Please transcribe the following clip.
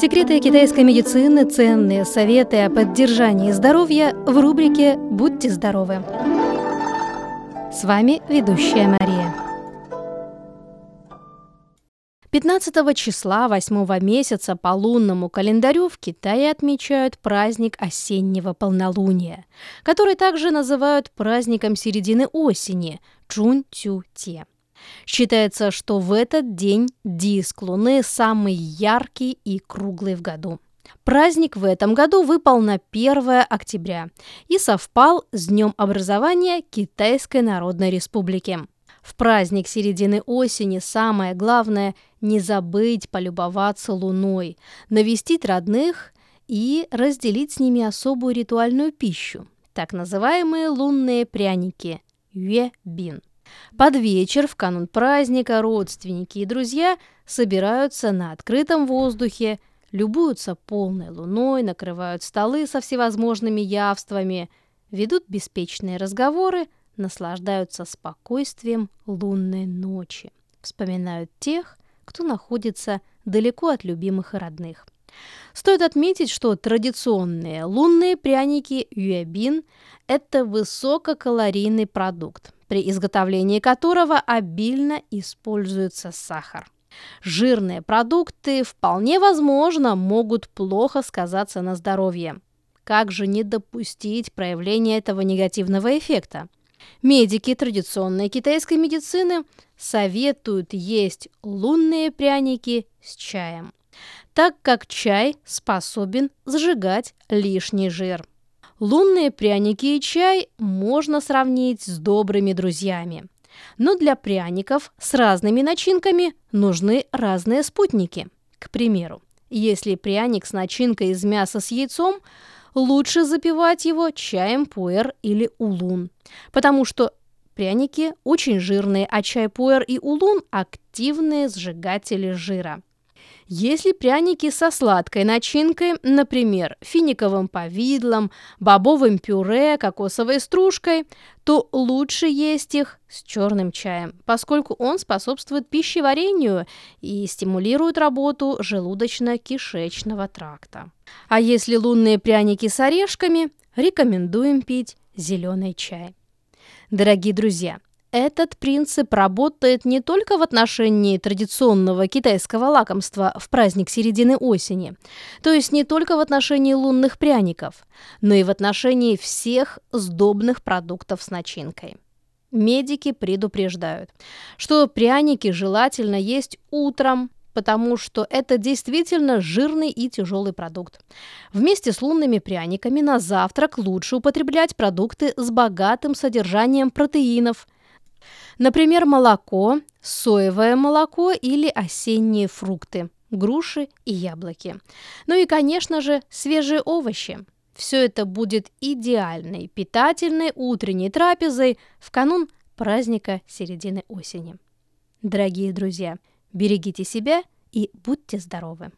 Секреты китайской медицины, ценные советы о поддержании здоровья в рубрике «Будьте здоровы». С вами ведущая Мария. 15 числа 8 месяца по лунному календарю в Китае отмечают праздник осеннего полнолуния, который также называют праздником середины осени – Чун-Тю-Те. Считается, что в этот день диск Луны самый яркий и круглый в году. Праздник в этом году выпал на 1 октября и совпал с днем образования Китайской Народной Республики. В праздник середины осени самое главное – не забыть полюбоваться луной, навестить родных и разделить с ними особую ритуальную пищу, так называемые лунные пряники – юэ-бин. Под вечер, в канун праздника, родственники и друзья собираются на открытом воздухе, любуются полной луной, накрывают столы со всевозможными явствами, ведут беспечные разговоры, наслаждаются спокойствием лунной ночи, вспоминают тех, кто находится далеко от любимых и родных. Стоит отметить, что традиционные лунные пряники юэбин – это высококалорийный продукт – при изготовлении которого обильно используется сахар. Жирные продукты вполне возможно могут плохо сказаться на здоровье. Как же не допустить проявления этого негативного эффекта? Медики традиционной китайской медицины советуют есть лунные пряники с чаем, так как чай способен сжигать лишний жир. Лунные пряники и чай можно сравнить с добрыми друзьями. Но для пряников с разными начинками нужны разные спутники. К примеру, если пряник с начинкой из мяса с яйцом, лучше запивать его чаем пуэр или улун, потому что пряники очень жирные, а чай пуэр и улун – активные сжигатели жира. Если пряники со сладкой начинкой, например, финиковым повидлом, бобовым пюре, кокосовой стружкой, то лучше есть их с черным чаем, поскольку он способствует пищеварению и стимулирует работу желудочно-кишечного тракта. А если лунные пряники с орешками, рекомендуем пить зеленый чай. Дорогие друзья, этот принцип работает не только в отношении традиционного китайского лакомства в праздник середины осени, то есть не только в отношении лунных пряников, но и в отношении всех сдобных продуктов с начинкой. Медики предупреждают, что пряники желательно есть утром, потому что это действительно жирный и тяжелый продукт. Вместе с лунными пряниками на завтрак лучше употреблять продукты с богатым содержанием протеинов – Например, молоко, соевое молоко или осенние фрукты, груши и яблоки. Ну и, конечно же, свежие овощи. Все это будет идеальной, питательной утренней трапезой в канун праздника середины осени. Дорогие друзья, берегите себя и будьте здоровы!